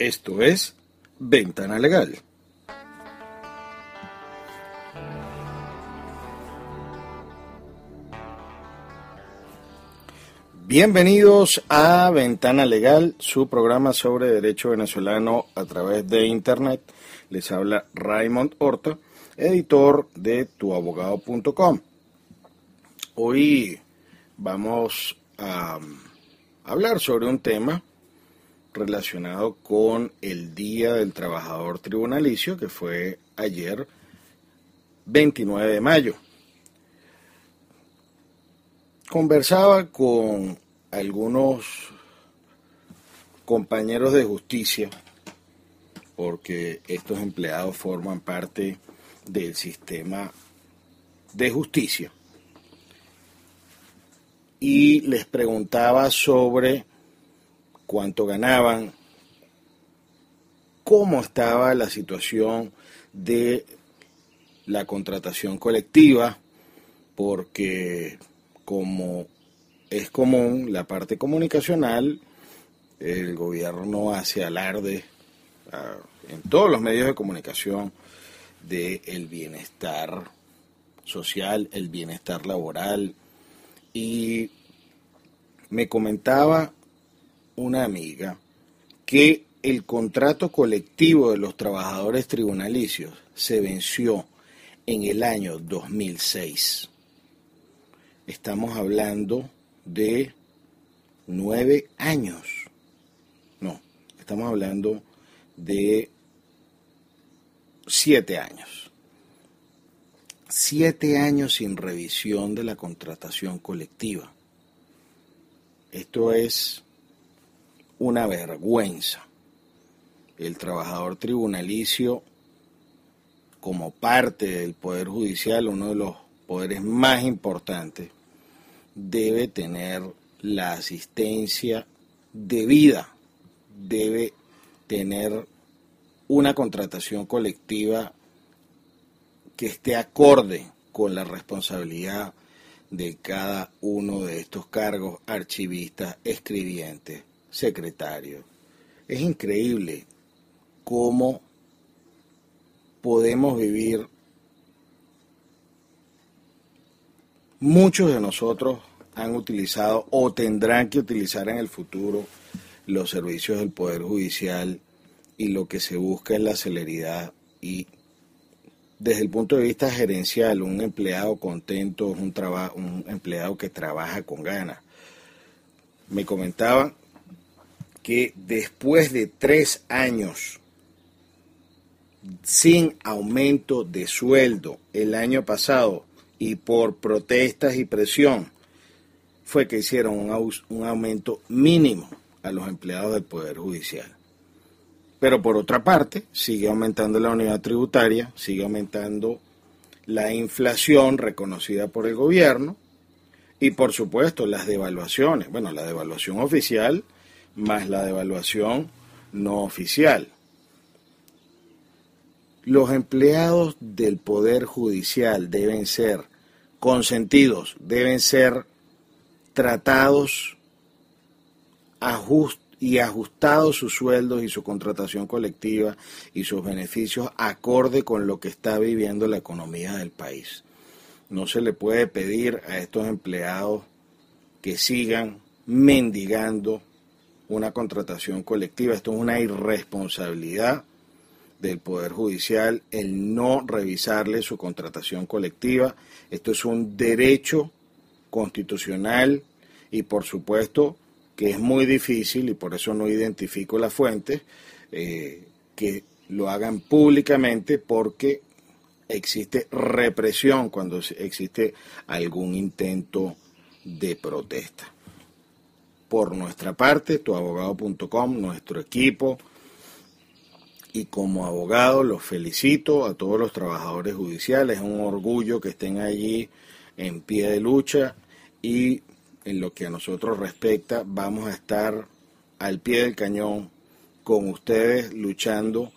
Esto es Ventana Legal. Bienvenidos a Ventana Legal, su programa sobre derecho venezolano a través de Internet. Les habla Raymond Horta, editor de tuabogado.com. Hoy vamos a hablar sobre un tema relacionado con el Día del Trabajador Tribunalicio, que fue ayer 29 de mayo. Conversaba con algunos compañeros de justicia, porque estos empleados forman parte del sistema de justicia, y les preguntaba sobre cuánto ganaban, cómo estaba la situación de la contratación colectiva, porque como es común, la parte comunicacional, el gobierno hace alarde ah, en todos los medios de comunicación del bienestar social, el bienestar laboral. Y me comentaba una amiga que el contrato colectivo de los trabajadores tribunalicios se venció en el año 2006 estamos hablando de nueve años. No, estamos hablando de siete años. Siete años sin revisión de la contratación colectiva. Esto es una vergüenza. El trabajador tribunalicio, como parte del Poder Judicial, uno de los poderes más importantes, debe tener la asistencia debida, debe tener una contratación colectiva que esté acorde con la responsabilidad de cada uno de estos cargos, archivistas, escribientes, secretarios. Es increíble cómo podemos vivir muchos de nosotros han utilizado o tendrán que utilizar en el futuro los servicios del Poder Judicial y lo que se busca es la celeridad y desde el punto de vista gerencial, un empleado contento es un, un empleado que trabaja con ganas. Me comentaban que después de tres años sin aumento de sueldo el año pasado y por protestas y presión, fue que hicieron un, aumento mínimo a los empleados del Poder Judicial. Pero por otra parte, sigue aumentando la unidad tributaria, sigue aumentando la inflación reconocida por el gobierno y por supuesto las devaluaciones. Bueno, la devaluación oficial más la devaluación no oficial. Los empleados del Poder Judicial deben ser consentidos, deben ser tratados y ajustados sus sueldos y su contratación colectiva y sus beneficios acorde con lo que está viviendo la economía del país. No se le puede pedir a estos empleados que sigan mendigando una contratación colectiva. Esto es una irresponsabilidad del Poder Judicial el no revisarle su contratación colectiva. Esto es un derecho constitucional y por supuesto que es muy difícil y por eso no identifico la fuente, eh, que lo hagan públicamente porque existe represión cuando existe algún intento de protesta. Por nuestra parte, tuabogado.com, nuestro equipo, y como abogado los felicito a todos los trabajadores judiciales, es un orgullo que estén allí en pie de lucha y en lo que a nosotros respecta vamos a estar al pie del cañón con ustedes luchando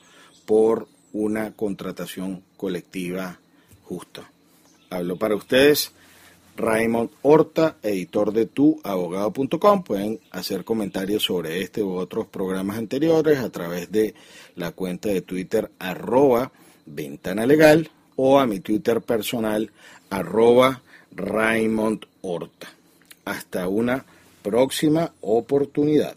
por una contratación colectiva justa. Hablo para ustedes Raymond Horta, editor de tuabogado.com. Pueden hacer comentarios sobre este u otros programas anteriores a través de la cuenta de Twitter arroba ventana legal o a mi Twitter personal arroba Raymond Horta. Hasta una próxima oportunidad.